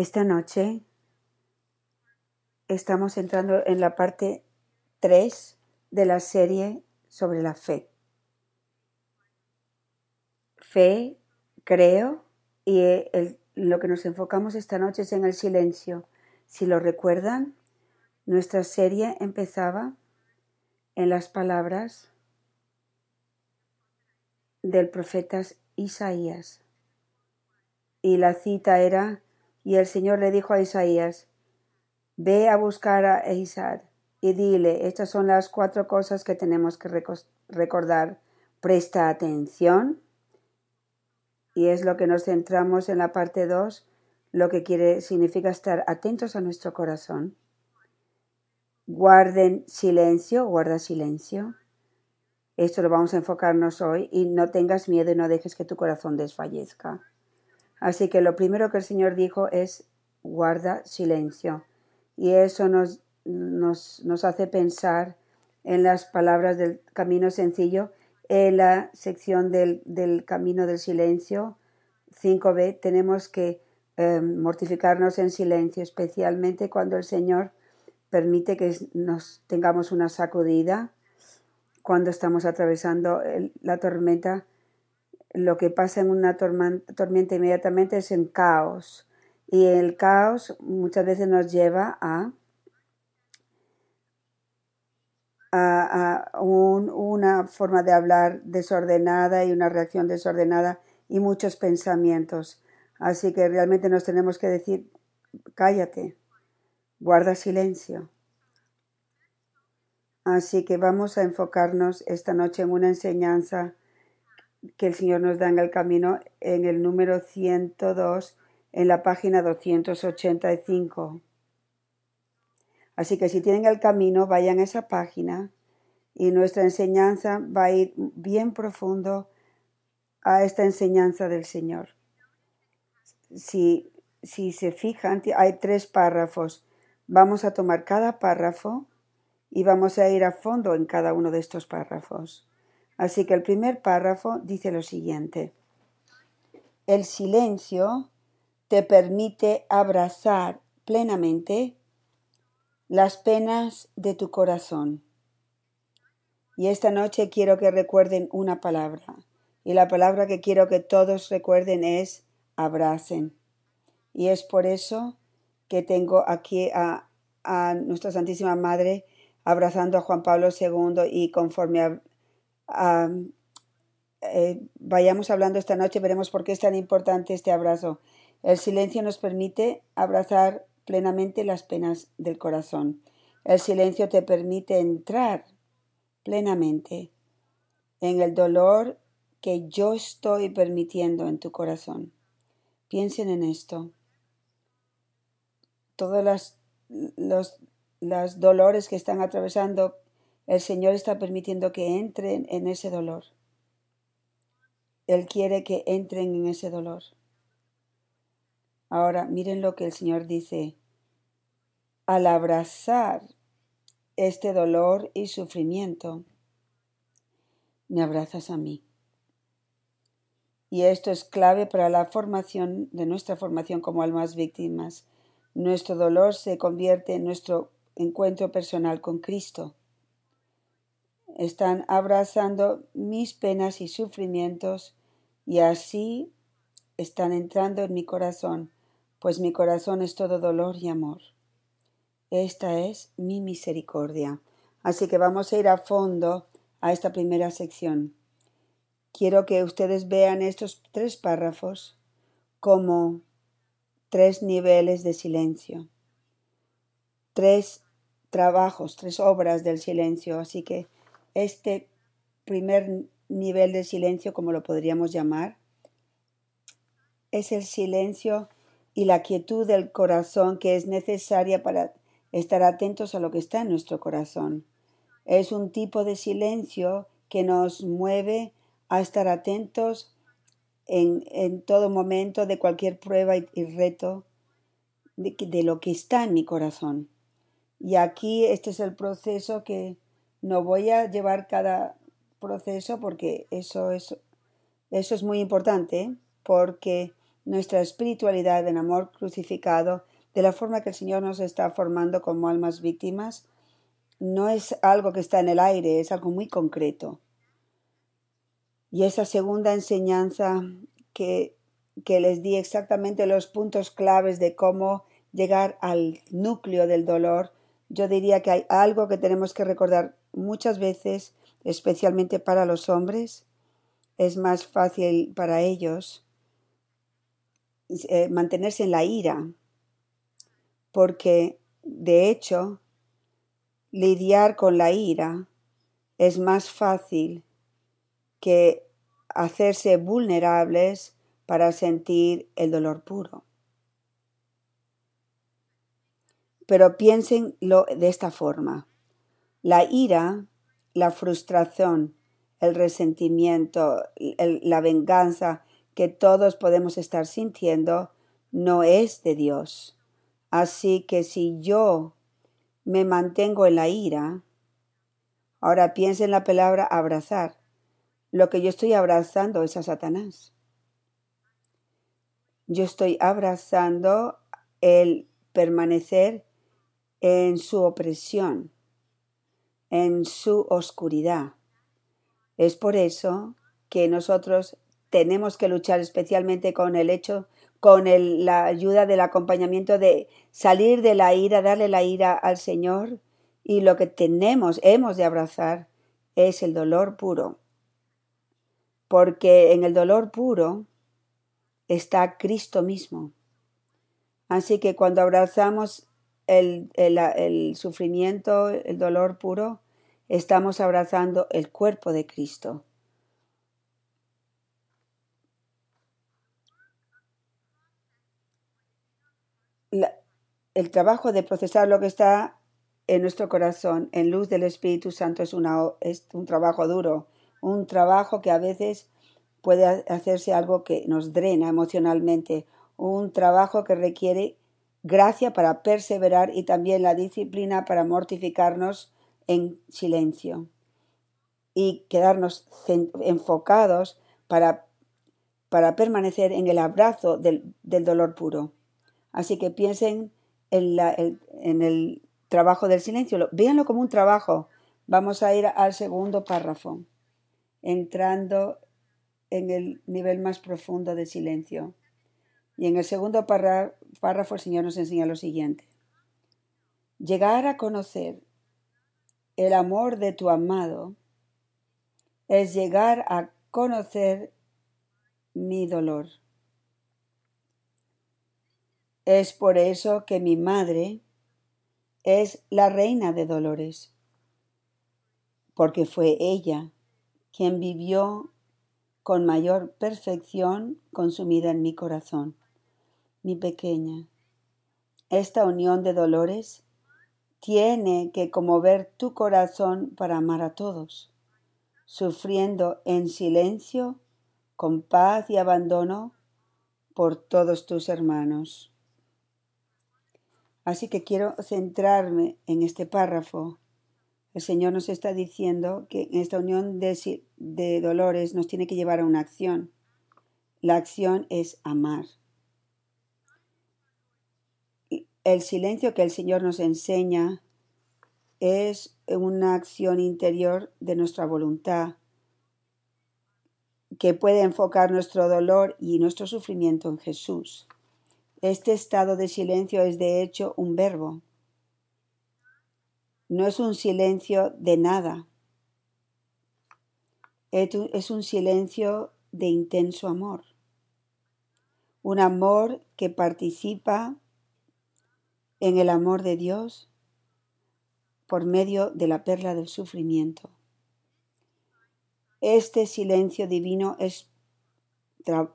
Esta noche estamos entrando en la parte 3 de la serie sobre la fe. Fe, creo, y lo que nos enfocamos esta noche es en el silencio. Si lo recuerdan, nuestra serie empezaba en las palabras del profeta Isaías. Y la cita era, y el Señor le dijo a Isaías, ve a buscar a Isaac y dile, estas son las cuatro cosas que tenemos que reco- recordar. Presta atención, y es lo que nos centramos en la parte 2, lo que quiere significa estar atentos a nuestro corazón. Guarden silencio, guarda silencio. Esto lo vamos a enfocarnos hoy y no tengas miedo y no dejes que tu corazón desfallezca. Así que lo primero que el Señor dijo es guarda silencio. Y eso nos, nos, nos hace pensar en las palabras del camino sencillo, en la sección del, del camino del silencio 5b, tenemos que eh, mortificarnos en silencio, especialmente cuando el Señor permite que nos tengamos una sacudida, cuando estamos atravesando la tormenta. Lo que pasa en una tormenta inmediatamente es en caos. Y el caos muchas veces nos lleva a, a, a un- una forma de hablar desordenada y una reacción desordenada y muchos pensamientos. Así que realmente nos tenemos que decir, cállate, guarda silencio. Así que vamos a enfocarnos esta noche en una enseñanza que el Señor nos da en el camino en el número 102 en la página 285. Así que si tienen el camino, vayan a esa página y nuestra enseñanza va a ir bien profundo a esta enseñanza del Señor. Si, si se fijan, hay tres párrafos. Vamos a tomar cada párrafo y vamos a ir a fondo en cada uno de estos párrafos. Así que el primer párrafo dice lo siguiente. El silencio te permite abrazar plenamente las penas de tu corazón. Y esta noche quiero que recuerden una palabra. Y la palabra que quiero que todos recuerden es abracen. Y es por eso que tengo aquí a, nuestra Santísima Madre abrazando a Juan Pablo II y conforme a, eh, vayamos hablando esta noche veremos por qué es tan importante este abrazo. El silencio nos permite abrazar plenamente las penas del corazón. El silencio te permite entrar plenamente en el dolor que yo estoy permitiendo en tu corazón. Piensen en esto. Todos las, los los dolores que están atravesando, el Señor está permitiendo que entren en ese dolor. Él quiere que entren en ese dolor. Ahora, miren lo que el Señor dice. Al abrazar este dolor y sufrimiento, me abrazas a mí. Y esto es clave para la formación de nuestra formación como almas víctimas. Nuestro dolor se convierte en nuestro encuentro personal con Cristo. Están abrazando mis penas y sufrimientos y así están entrando en mi corazón, pues mi corazón es todo dolor y amor. Esta es mi misericordia. Así que vamos a ir a fondo a esta primera sección. Quiero que ustedes vean estos tres párrafos como tres niveles de silencio, tres trabajos, tres obras del silencio. Así que este primer nivel de silencio, como lo podríamos llamar, es el silencio y la quietud del corazón que es necesaria para estar atentos a lo que está en nuestro corazón. Es un tipo de silencio que nos mueve a estar atentos en, en todo momento de cualquier prueba y, reto de lo que está en mi corazón. Y aquí este es el proceso que no voy a llevar cada proceso porque eso es, eso es muy importante, porque nuestra espiritualidad en amor crucificado, de la forma que el Señor nos está formando como almas víctimas, no es algo que está en el aire, es algo muy concreto. Y esa segunda enseñanza que, que les di exactamente los puntos claves de cómo llegar al núcleo del dolor, yo diría que hay algo que tenemos que recordar muchas veces, especialmente para los hombres. Es más fácil para ellos eh, mantenerse en la ira, porque de hecho lidiar con la ira es más fácil que hacerse vulnerables para sentir el dolor puro. Pero piénsenlo de esta forma. La ira, la frustración, el resentimiento, la venganza que todos podemos estar sintiendo no es de Dios. Así que si yo me mantengo en la ira, ahora piensa en la palabra abrazar. Lo que yo estoy abrazando es a Satanás. Yo estoy abrazando el permanecer en su opresión, en su oscuridad. Es por eso que nosotros tenemos que luchar especialmente con el hecho, con la ayuda del acompañamiento de salir de la ira, darle la ira al Señor y lo que tenemos, hemos de abrazar es el dolor puro. Porque en el dolor puro está Cristo mismo. Así que cuando abrazamos el, el, sufrimiento, el dolor puro, estamos abrazando el cuerpo de Cristo. el trabajo de procesar lo que está en nuestro corazón en luz del Espíritu Santo es, una, es un trabajo duro, un trabajo que a veces puede hacerse algo que nos drena emocionalmente, un trabajo que requiere gracia para perseverar y también la disciplina para mortificarnos en silencio y quedarnos enfocados para, para permanecer en el abrazo del, del dolor puro. Así que piensen en, la, en el trabajo del silencio, véanlo como un trabajo. Vamos a ir al segundo párrafo, entrando en el nivel más profundo de silencio. Y en el segundo párrafo el Señor nos enseña lo siguiente. Llegar a conocer el amor de tu amado es llegar a conocer mi dolor. Es por eso que mi madre es la reina de dolores, porque fue ella quien vivió con mayor perfección consumida en mi corazón mi pequeña. Esta unión de dolores tiene que conmover tu corazón para amar a todos, sufriendo en silencio, con paz y abandono por todos tus hermanos. Así que quiero centrarme en este párrafo. El Señor nos está diciendo que esta unión de, de dolores nos tiene que llevar a una acción. La acción es amar. El silencio que el Señor nos enseña es una acción interior de nuestra voluntad que puede enfocar nuestro dolor y nuestro sufrimiento en Jesús. Este estado de silencio es de hecho un verbo. No es un silencio de nada. Es un silencio de intenso amor. Un amor que participa en el amor de Dios por medio de la perla del sufrimiento. Este silencio divino es,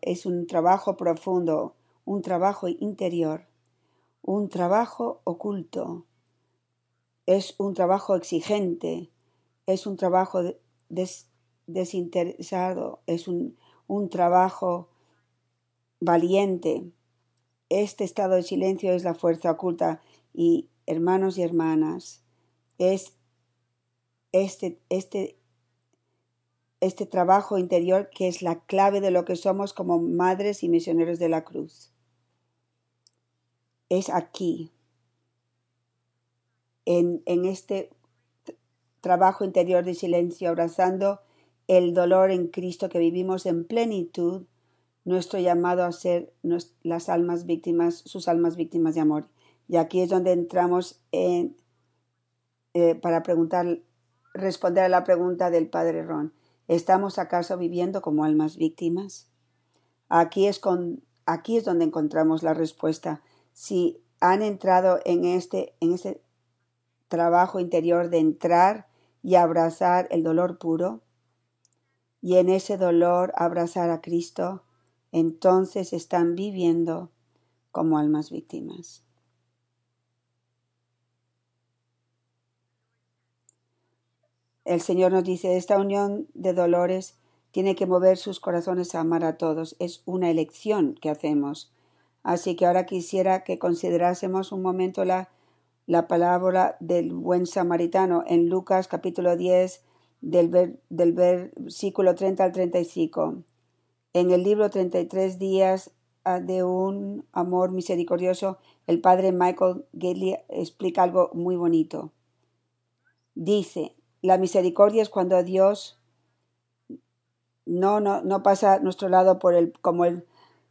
es un trabajo profundo, un trabajo interior, un trabajo oculto, es un trabajo exigente, es un trabajo desinteresado, es un, un trabajo valiente, este estado de silencio es la fuerza oculta y hermanos y hermanas, es este, este, este trabajo interior que es la clave de lo que somos como madres y misioneros de la cruz. Es aquí, en, en este trabajo interior de silencio, abrazando el dolor en Cristo que vivimos en plenitud, nuestro llamado a ser las almas víctimas, sus almas víctimas de amor. Y aquí es donde entramos en, eh, para preguntar, responder a la pregunta del Padre Ron. ¿Estamos acaso viviendo como almas víctimas? Aquí es, aquí es donde encontramos la respuesta. Si han entrado en este, en este trabajo interior de entrar y abrazar el dolor puro, y en ese dolor abrazar a Cristo, entonces están viviendo como almas víctimas. El Señor nos dice, esta unión de dolores tiene que mover sus corazones a amar a todos. Es una elección que hacemos. Así que ahora quisiera que considerásemos un momento la, la palabra del buen samaritano en Lucas capítulo 10 del, del versículo 30 al 35. En el libro 33 días ah, de un amor misericordioso, el padre Michael Gately explica algo muy bonito. Dice, la misericordia es cuando Dios no, no, no pasa a nuestro lado por el, como, el,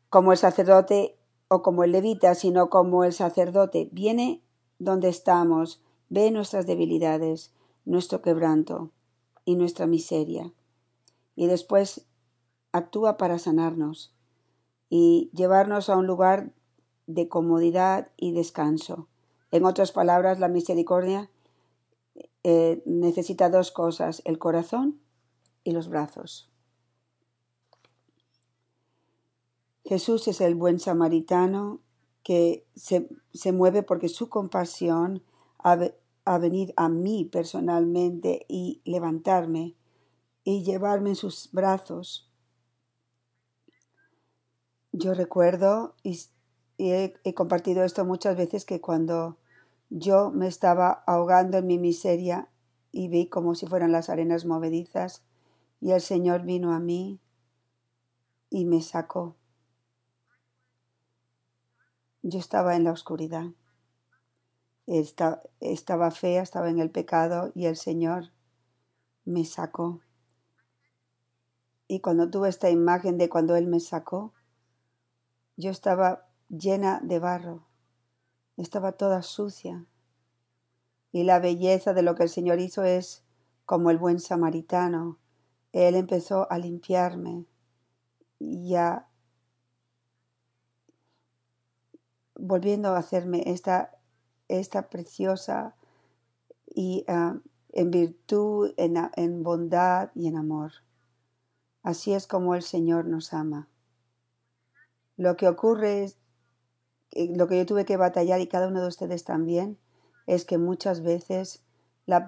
como el sacerdote o como el levita, sino como el sacerdote. Viene donde estamos, ve nuestras debilidades, nuestro quebranto y nuestra miseria. Y después actúa para sanarnos y llevarnos a un lugar de comodidad y descanso. En otras palabras, la misericordia eh, necesita dos cosas, el corazón y los brazos. Jesús es el buen samaritano que se, se mueve porque su compasión ha, a venir a mí personalmente y levantarme y llevarme en sus brazos. Yo recuerdo y, he, compartido esto muchas veces que cuando yo me estaba ahogando en mi miseria y vi como si fueran las arenas movedizas y el Señor vino a mí y me sacó. Yo estaba en la oscuridad. estaba fea, estaba en el pecado y el Señor me sacó. Y cuando tuve esta imagen de cuando Él me sacó, yo estaba llena de barro estaba toda sucia. Y la belleza de lo que el Señor hizo es como el buen samaritano. Él empezó a limpiarme y a volviendo a hacerme esta, esta preciosa y uh, en virtud, en, en bondad y en amor. Así es como el Señor nos ama. Lo que ocurre es lo que yo tuve que batallar y cada uno de ustedes también es que muchas veces la,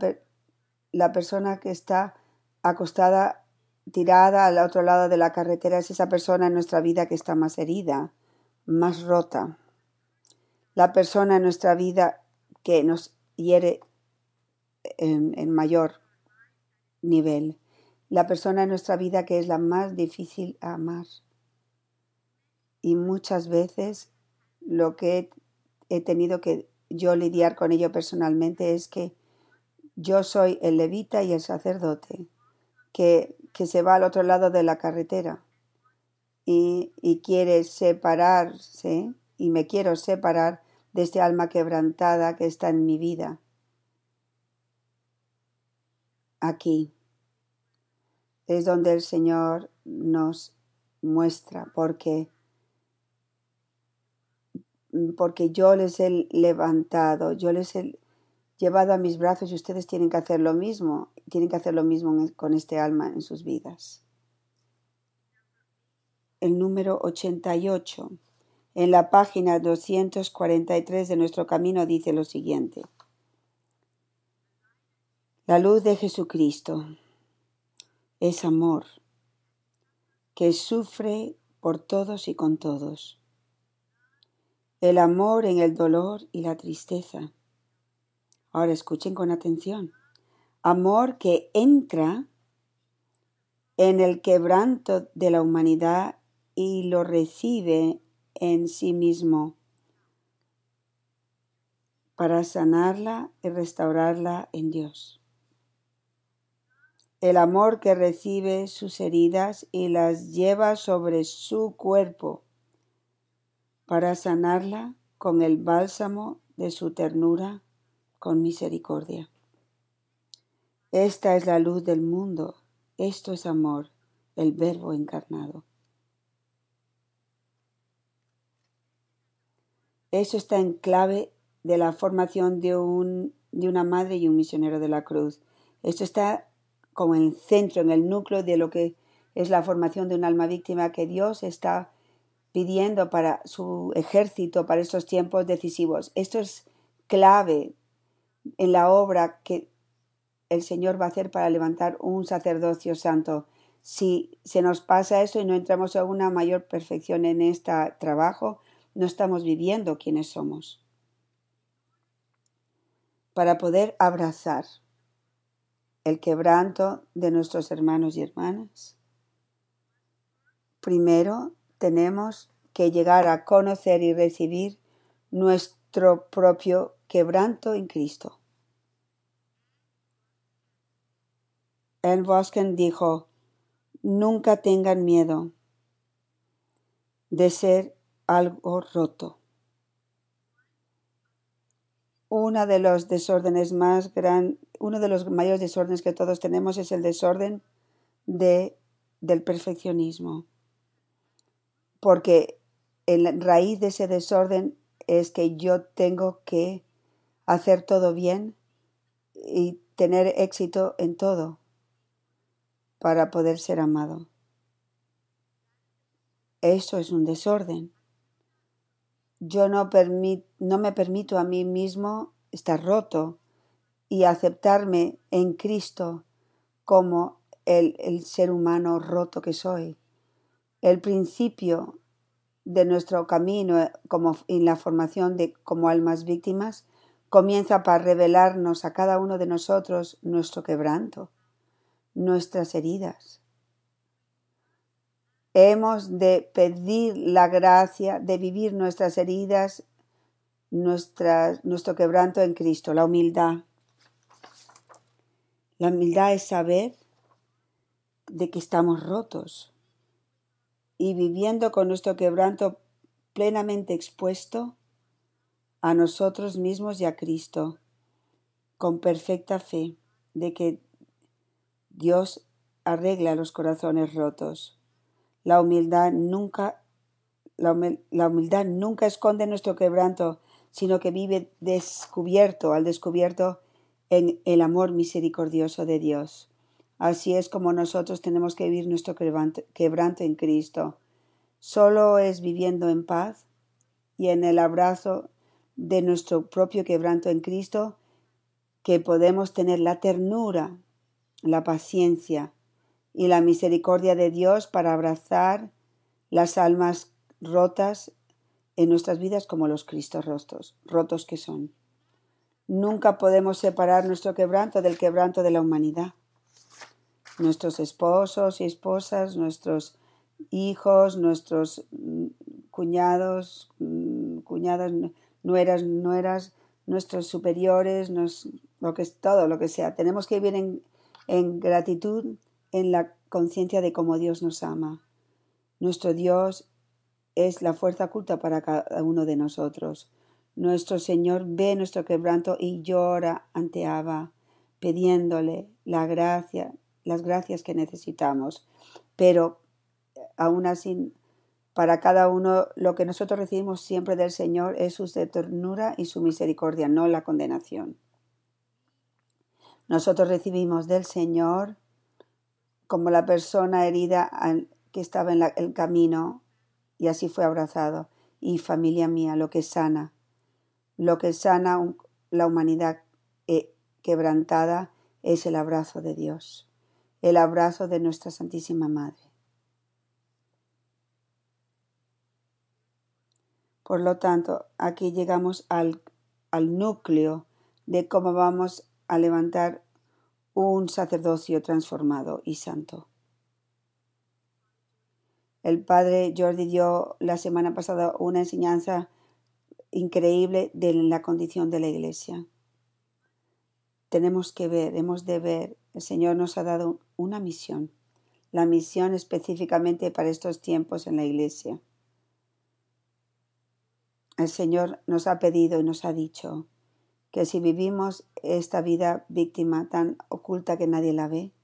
la persona que está acostada, tirada al otro lado de la carretera, es esa persona en nuestra vida que está más herida, más rota. La persona en nuestra vida que nos hiere en, en mayor nivel. La persona en nuestra vida que es la más difícil a amar. Y muchas veces lo que he, tenido que yo lidiar con ello personalmente es que yo soy el levita y el sacerdote que, que se va al otro lado de la carretera y, y quiere separarse y me quiero separar de este alma quebrantada que está en mi vida. Aquí es donde el Señor nos muestra, porque porque yo les he levantado, yo les he llevado a mis brazos y ustedes tienen que hacer lo mismo, tienen que hacer lo mismo con este alma en sus vidas. El número 88 en la página 243 de nuestro camino dice lo siguiente. La luz de Jesucristo es amor que sufre por todos y con todos el amor en el dolor y la tristeza. Ahora escuchen con atención. Amor que entra en el quebranto de la humanidad y lo recibe en sí mismo para sanarla y restaurarla en Dios. El amor que recibe sus heridas y las lleva sobre su cuerpo para sanarla con el bálsamo de su ternura con misericordia. Esta es la luz del mundo, esto es amor, el verbo encarnado. Eso está en clave de la formación de, un, de una madre y un misionero de la cruz. Esto está como el centro, en el núcleo de lo que es la formación de un alma víctima que Dios está pidiendo para su ejército, para estos tiempos decisivos. Esto es clave en la obra que el Señor va a hacer para levantar un sacerdocio santo. Si se nos pasa eso y no entramos a una mayor perfección en este trabajo, no estamos viviendo quienes somos. Para poder abrazar el quebranto de nuestros hermanos y hermanas, primero tenemos que llegar a conocer y recibir nuestro propio quebranto en Cristo. El Bosken dijo, nunca tengan miedo de ser algo roto. Uno de los desórdenes más gran, uno de los mayores desórdenes que todos tenemos es el desorden de, del perfeccionismo porque en raíz de ese desorden es que yo tengo que hacer todo bien y tener éxito en todo para poder ser amado. Eso es un desorden. Yo no, me permito a mí mismo estar roto y aceptarme en Cristo como el, el ser humano roto que soy el principio de nuestro camino como en la formación de como almas víctimas comienza para revelarnos a cada uno de nosotros nuestro quebranto, nuestras heridas. Hemos de pedir la gracia de vivir nuestras heridas, nuestro quebranto en Cristo, la humildad. La humildad es saber de que estamos rotos, y viviendo con nuestro quebranto plenamente expuesto a nosotros mismos y a Cristo, con perfecta fe de que Dios arregla los corazones rotos. La humildad nunca, la, humildad nunca esconde nuestro quebranto, sino que vive descubierto, al descubierto en el amor misericordioso de Dios. Así es como nosotros tenemos que vivir nuestro quebranto en Cristo. Solo es viviendo en paz y en el abrazo de nuestro propio quebranto en Cristo que podemos tener la ternura, la paciencia y la misericordia de Dios para abrazar las almas rotas en nuestras vidas como los Cristos rostos, rotos que son. Nunca podemos separar nuestro quebranto del quebranto de la humanidad nuestros esposos y esposas, nuestros hijos, nuestros mm, cuñados, mm, cuñadas, nueras, nueras, nuestros superiores, lo que es todo, lo que sea. Tenemos que vivir en, en gratitud, en la conciencia de cómo Dios nos ama. Nuestro Dios es la fuerza oculta para cada uno de nosotros. Nuestro Señor ve nuestro quebranto y llora ante Abba, pidiéndole la gracia, las gracias que necesitamos. Pero aún así, para cada uno, lo que nosotros recibimos siempre del Señor es su ternura y su misericordia, no la condenación. Nosotros recibimos del Señor como la persona herida que estaba en el camino y así fue abrazado. Y familia mía, lo que sana, lo que sana la humanidad eh, quebrantada es el abrazo de Dios el abrazo de nuestra Santísima Madre. Por lo tanto, aquí llegamos al, al núcleo de cómo vamos a levantar un sacerdocio transformado y santo. El padre Jordi dio la semana pasada una enseñanza increíble de la condición de la iglesia. Tenemos que ver, hemos de ver, el Señor nos ha dado una misión, la misión específicamente para estos tiempos en la iglesia. El Señor nos ha pedido y nos ha dicho que si vivimos esta vida víctima tan oculta que nadie la ve,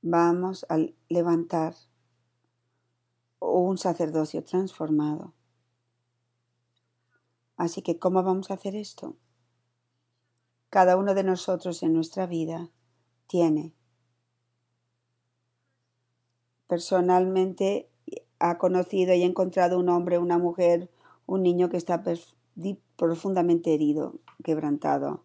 vamos a levantar un sacerdocio transformado. Así que, ¿cómo vamos a hacer esto? Cada uno de nosotros en nuestra vida tiene personalmente ha conocido y encontrado un hombre, una mujer, un niño que está profundamente herido, quebrantado.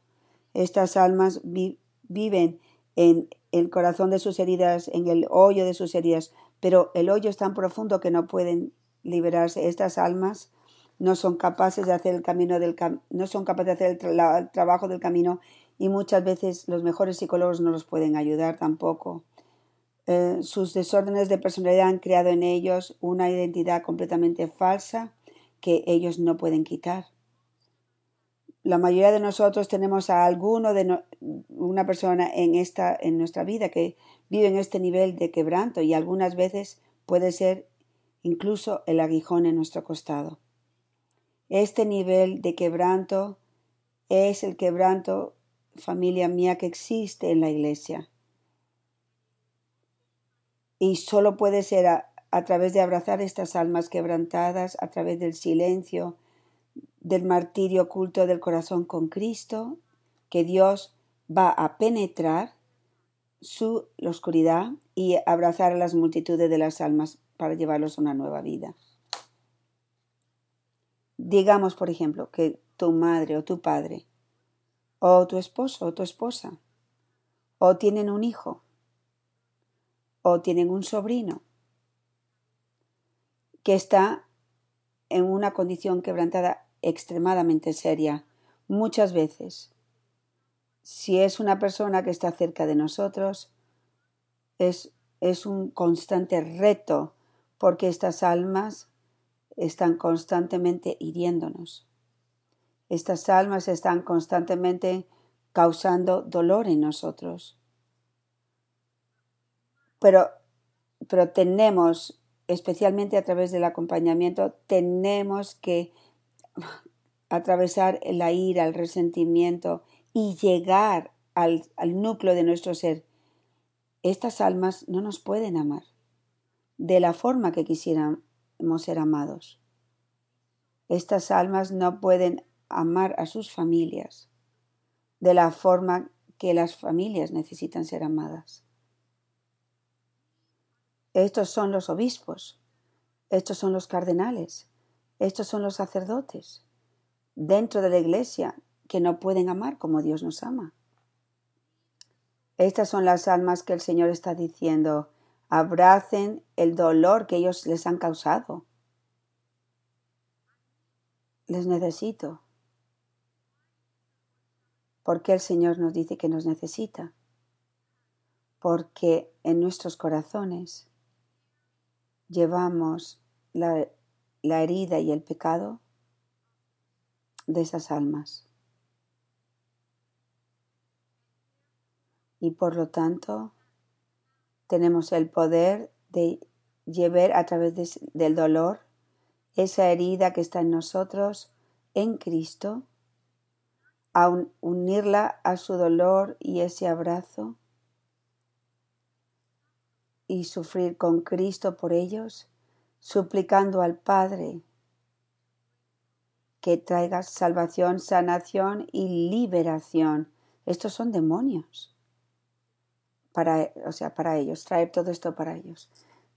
Estas almas viven en el corazón de sus heridas, en el hoyo de sus heridas, pero el hoyo es tan profundo que no pueden liberarse. Estas almas no son capaces de hacer el camino del no son capaces de hacer el, trabajo del camino y muchas veces los mejores psicólogos no los pueden ayudar tampoco. Eh, sus desórdenes de personalidad han creado en ellos una identidad completamente falsa que ellos no pueden quitar. La mayoría de nosotros tenemos a alguno de una persona en esta en nuestra vida que vive en este nivel de quebranto y algunas veces puede ser incluso el aguijón en nuestro costado. Este nivel de quebranto es el quebranto, familia mía, que existe en la iglesia. Y solo puede ser a, través de abrazar estas almas quebrantadas, a través del silencio, del martirio oculto del corazón con Cristo, que Dios va a penetrar su la oscuridad y abrazar a las multitudes de las almas para llevarlos a una nueva vida. Digamos, por ejemplo, que tu madre o tu padre, o tu esposo o tu esposa, o tienen un hijo, o tienen un sobrino, que está en una condición quebrantada extremadamente seria, muchas veces. Si es una persona que está cerca de nosotros, es, es un constante reto porque estas almas están constantemente hiriéndonos. Estas almas están constantemente causando dolor en nosotros. Pero, pero tenemos, especialmente a través del acompañamiento, tenemos que atravesar la ira, el resentimiento y llegar al, al núcleo de nuestro ser. Estas almas no nos pueden amar de la forma que quisiéramos ser amados. Estas almas no pueden amar a sus familias de la forma que las familias necesitan ser amadas. Estos son los obispos, estos son los cardenales, estos son los sacerdotes dentro de la iglesia que no pueden amar como Dios nos ama. Estas son las almas que el Señor está diciendo, abracen el dolor que ellos les han causado. Les necesito. ¿Por qué el Señor nos dice que nos necesita? Porque en nuestros corazones llevamos la herida y el pecado de esas almas. Y por lo tanto, tenemos el poder de llevar a través del dolor esa herida que está en nosotros, en Cristo, a unirla a su dolor y ese abrazo y sufrir con Cristo por ellos suplicando al Padre que traiga salvación, sanación y liberación. Estos son demonios. Para, o sea, para ellos, traer todo esto para ellos.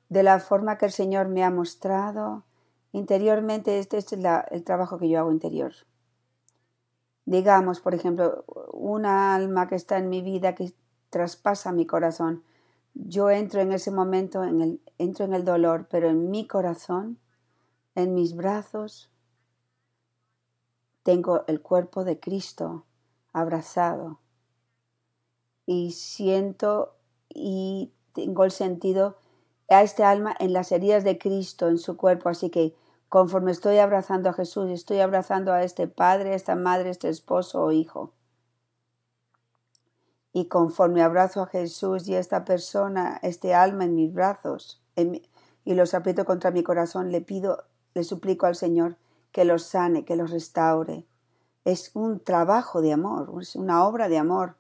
De la forma que el Señor me ha mostrado interiormente, este es el trabajo que yo hago interior. Digamos, por ejemplo, una alma que está en mi vida que traspasa mi corazón yo entro en ese momento, en el, entro en el dolor, pero en mi corazón, en mis brazos, tengo el cuerpo de Cristo abrazado y siento y tengo el sentido a este alma en las heridas de Cristo en su cuerpo. Así que conforme estoy abrazando a Jesús, estoy abrazando a este padre, esta madre, este esposo o hijo. Y conforme abrazo a Jesús y a esta persona, este alma en mis brazos, y los aprieto contra mi corazón, le pido, le suplico al Señor que los sane, que los restaure. Es un trabajo de amor, es una obra de amor.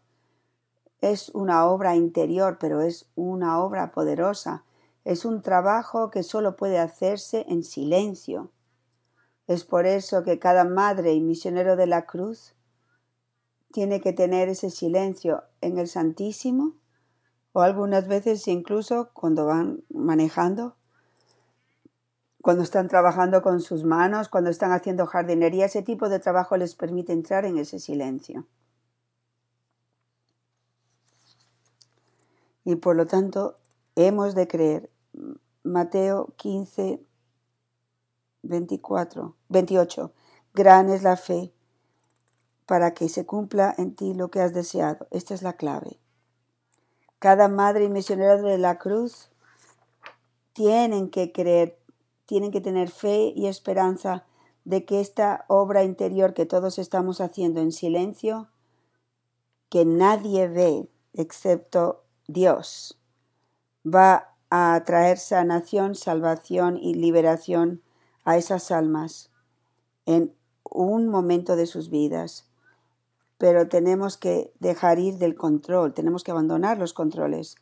Es una obra interior, pero es una obra poderosa es un trabajo que solo puede hacerse en silencio. Es por eso que cada madre y misionero de la cruz tiene que tener ese silencio en el Santísimo o algunas veces incluso cuando van manejando, cuando están trabajando con sus manos, cuando están haciendo jardinería, ese tipo de trabajo les permite entrar en ese silencio. Y por lo tanto, hemos de creer Mateo 15, 24, 28. Gran es la fe para que se cumpla en ti lo que has deseado. Esta es la clave. Cada madre y misionera de la cruz tienen que creer, tienen que tener fe y esperanza de que esta obra interior que todos estamos haciendo en silencio, que nadie ve excepto Dios, va a traer sanación, salvación y liberación a esas almas en un momento de sus vidas. Pero tenemos que dejar ir del control, tenemos que abandonar los controles,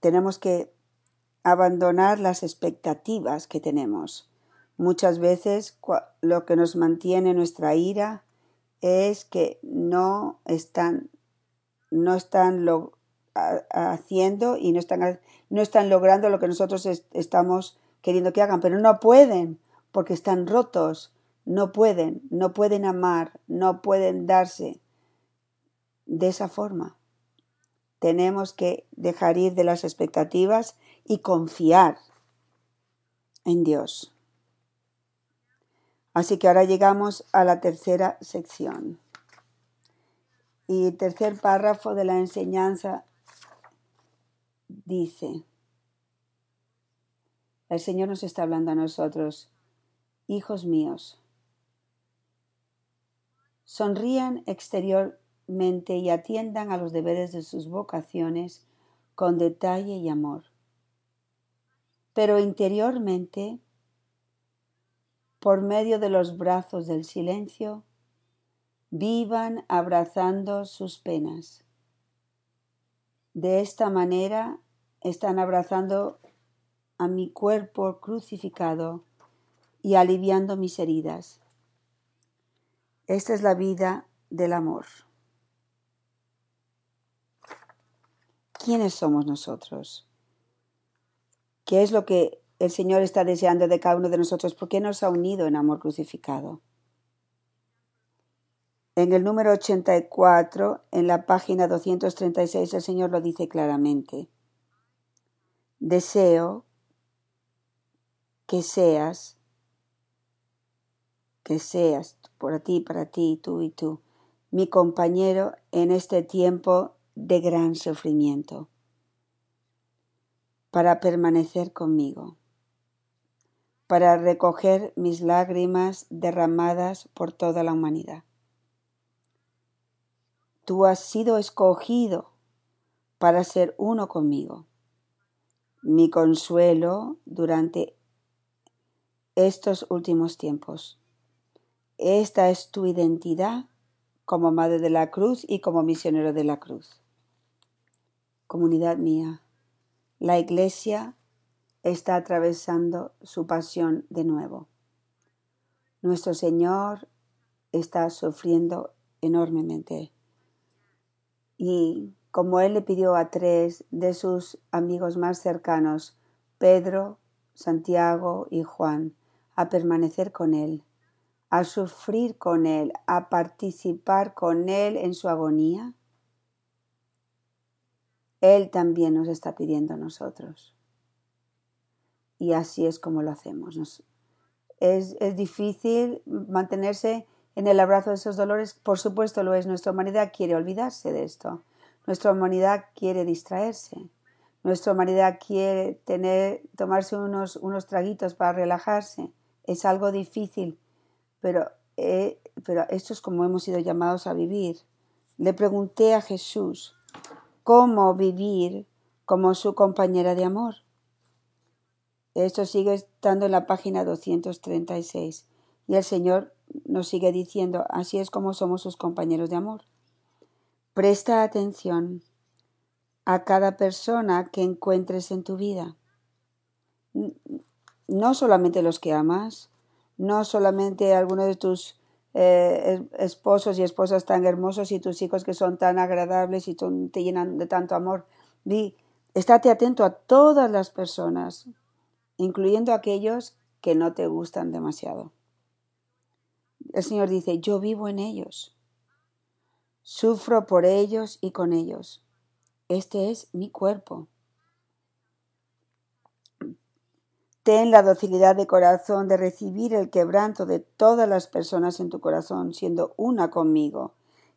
tenemos que abandonar las expectativas que tenemos. Muchas veces lo que nos mantiene nuestra ira es que no están, no están lo, haciendo y no están, no están logrando lo que nosotros estamos queriendo que hagan, pero no pueden porque están rotos, no pueden, no pueden amar, no pueden darse de esa forma. Tenemos que dejar ir de las expectativas y confiar en Dios. Así que ahora llegamos a la tercera sección. Y tercer párrafo de la enseñanza dice, el Señor nos está hablando a nosotros, hijos míos, sonrían exteriormente y atiendan a los deberes de sus vocaciones con detalle y amor. Pero interiormente, por medio de los brazos del silencio, vivan abrazando sus penas. De esta manera están abrazando a mi cuerpo crucificado y aliviando mis heridas. Esta es la vida del amor. ¿Quiénes somos nosotros? ¿Qué es lo que el Señor está deseando de cada uno de nosotros? ¿Por qué nos ha unido en amor crucificado? En el número 84, en la página 236, el Señor lo dice claramente deseo que seas, que seas por ti, para ti, tú y tú, mi compañero en este tiempo de gran sufrimiento, para permanecer conmigo, para recoger mis lágrimas derramadas por toda la humanidad. Tú has sido escogido para ser uno conmigo mi consuelo durante estos últimos tiempos. Esta es tu identidad como Madre de la Cruz y como misionero de la Cruz. Comunidad mía, la Iglesia está atravesando su pasión de nuevo. Nuestro Señor está sufriendo enormemente y como él le pidió a tres de sus amigos más cercanos, Pedro, Santiago y Juan, a permanecer con él, a sufrir con él, a participar con él en su agonía, él también nos está pidiendo a nosotros. Y así es como lo hacemos. es, es difícil mantenerse en el abrazo de esos dolores, por supuesto lo es. Nuestra humanidad quiere olvidarse de esto nuestra humanidad quiere distraerse. Nuestra humanidad quiere tener, tomarse unos, unos traguitos para relajarse. Es algo difícil, pero, eh, pero esto es como hemos sido llamados a vivir. Le pregunté a Jesús cómo vivir como su compañera de amor. Esto sigue estando en la página 236 y el Señor nos sigue diciendo, así es como somos sus compañeros de amor. Presta atención a cada persona que encuentres en tu vida. No solamente los que amas, no solamente algunos de tus eh, esposos y esposas tan hermosos y tus hijos que son tan agradables y te llenan de tanto amor. Di, estate atento a todas las personas, incluyendo aquellos que no te gustan demasiado. El Señor dice, yo vivo en ellos, sufro por ellos y con ellos. Este es mi cuerpo. Ten la docilidad de corazón de recibir el quebranto de todas las personas en tu corazón, siendo una conmigo.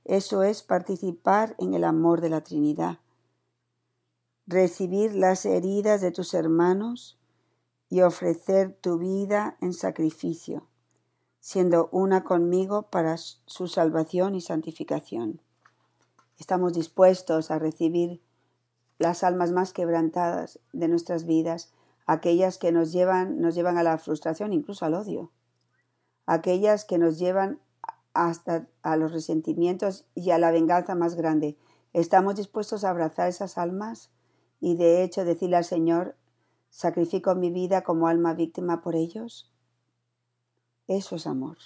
Eso es participar en el amor de la Trinidad. Recibir las heridas de tus hermanos y ofrecer tu vida en sacrificio, siendo una conmigo para su salvación y santificación. Estamos dispuestos a recibir las almas más quebrantadas de nuestras vidas aquellas que nos llevan, nos llevan a la frustración, incluso al odio, aquellas que nos llevan hasta a los resentimientos y a la venganza más grande. ¿Estamos dispuestos a abrazar esas almas y de hecho decirle al Señor, sacrifico mi vida como alma víctima por ellos? Eso es amor.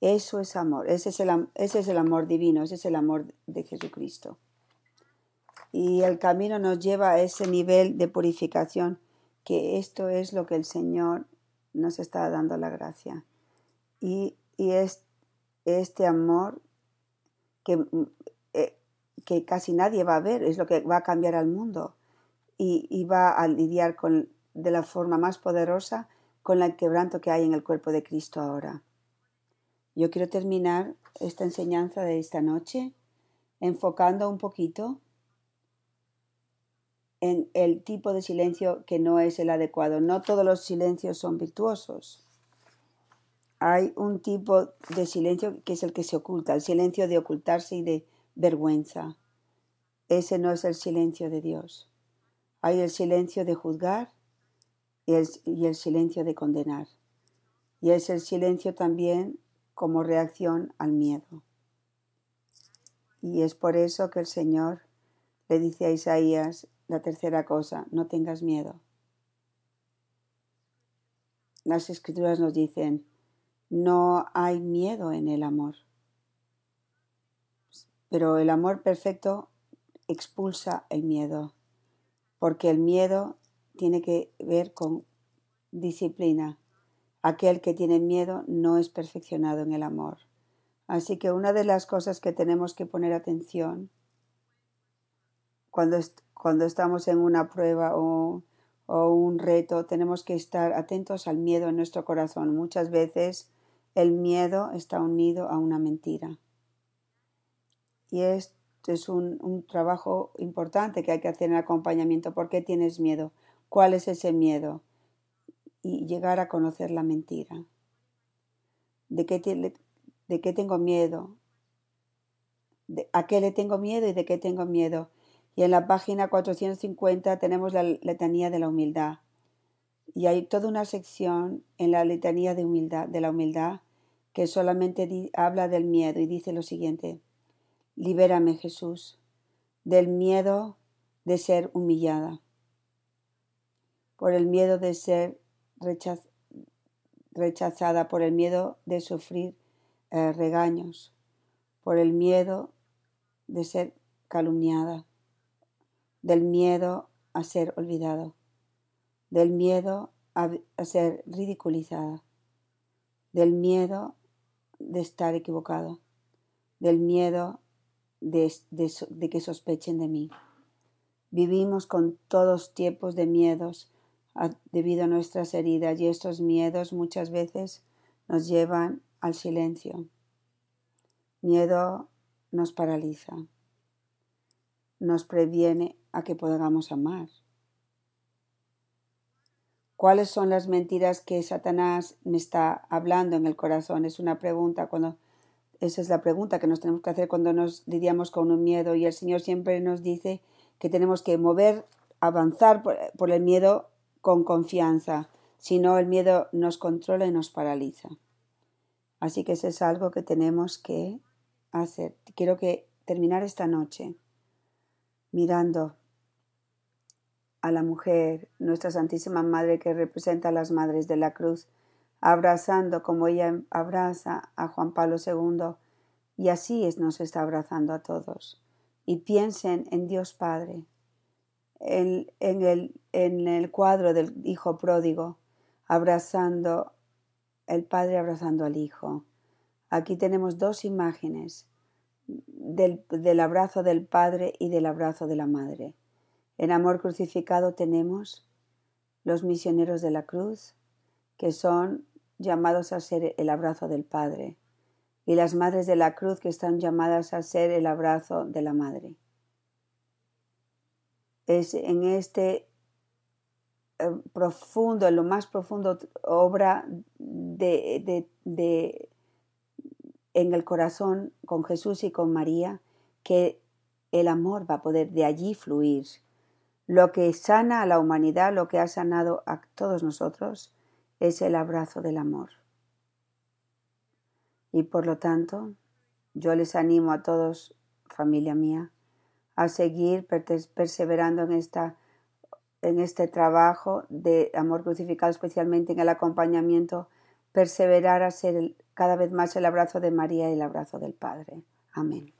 Eso es amor. Ese es el, ese es el amor divino, ese es el amor de Jesucristo. Y el camino nos lleva a ese nivel de purificación que esto es lo que el Señor nos está dando la gracia. Y, es este amor que, eh, que, casi nadie va a ver, es lo que va a cambiar al mundo y, va a lidiar con, de la forma más poderosa con el quebranto que hay en el cuerpo de Cristo ahora. Yo quiero terminar esta enseñanza de esta noche enfocando un poquito en el tipo de silencio que no es el adecuado. No todos los silencios son virtuosos. Hay un tipo de silencio que es el que se oculta, el silencio de ocultarse y de vergüenza. Ese no es el silencio de Dios. Hay el silencio de juzgar y el, silencio de condenar. Y es el silencio también como reacción al miedo. Y es por eso que el Señor le dice a Isaías, la tercera cosa, no tengas miedo. Las escrituras nos dicen, no hay miedo en el amor. Pero el amor perfecto expulsa el miedo, porque el miedo tiene que ver con disciplina. Aquel que tiene miedo no es perfeccionado en el amor. Así que una de las cosas que tenemos que poner atención cuando, cuando estamos en una prueba o, un reto, tenemos que estar atentos al miedo en nuestro corazón. Muchas veces el miedo está unido a una mentira. Y esto es un, trabajo importante que hay que hacer en acompañamiento. ¿Por qué tienes miedo? ¿Cuál es ese miedo? Y llegar a conocer la mentira. ¿De qué, de qué tengo miedo? ¿A qué le tengo miedo y de qué tengo miedo? Y en la página 450 tenemos la letanía de la humildad. Y hay toda una sección en la letanía de, humildad, de la humildad que solamente habla del miedo y dice lo siguiente, libérame Jesús del miedo de ser humillada, por el miedo de ser rechazada, por el miedo de sufrir eh, regaños, por el miedo de ser calumniada del miedo a ser olvidado, del miedo a, ser ridiculizada, del miedo de estar equivocado, del miedo de, que sospechen de mí. Vivimos con todos tipos de miedos debido a nuestras heridas y estos miedos muchas veces nos llevan al silencio. Miedo nos paraliza, nos previene a que podamos amar. ¿Cuáles son las mentiras que Satanás me está hablando en el corazón? Es una pregunta cuando esa es la pregunta que nos tenemos que hacer cuando nos lidiamos con un miedo y el Señor siempre nos dice que tenemos que mover, avanzar por, por el miedo con confianza, si no el miedo nos controla y nos paraliza. Así que eso es algo que tenemos que hacer. Quiero que terminar esta noche mirando a la mujer, nuestra Santísima Madre que representa a las Madres de la Cruz, abrazando como ella abraza a Juan Pablo II, y así es, nos está abrazando a todos. Y piensen en Dios Padre, en, el, en el cuadro del Hijo pródigo, abrazando, el Padre abrazando al Hijo. Aquí tenemos dos imágenes del, del abrazo del Padre y del abrazo de la Madre. En amor crucificado tenemos los misioneros de la cruz, que son llamados a ser el abrazo del Padre, y las madres de la cruz que están llamadas a ser el abrazo de la Madre. Es en este eh, profundo, en lo más profundo obra de, de, de, en el corazón con Jesús y con María, que el amor va a poder de allí fluir. Lo que sana a la humanidad, lo que ha sanado a todos nosotros, es el abrazo del amor. Y por lo tanto, yo les animo a todos, familia mía, a seguir perseverando en, esta, en este trabajo de amor crucificado, especialmente en el acompañamiento, perseverar a ser cada vez más el abrazo de María y el abrazo del Padre. Amén.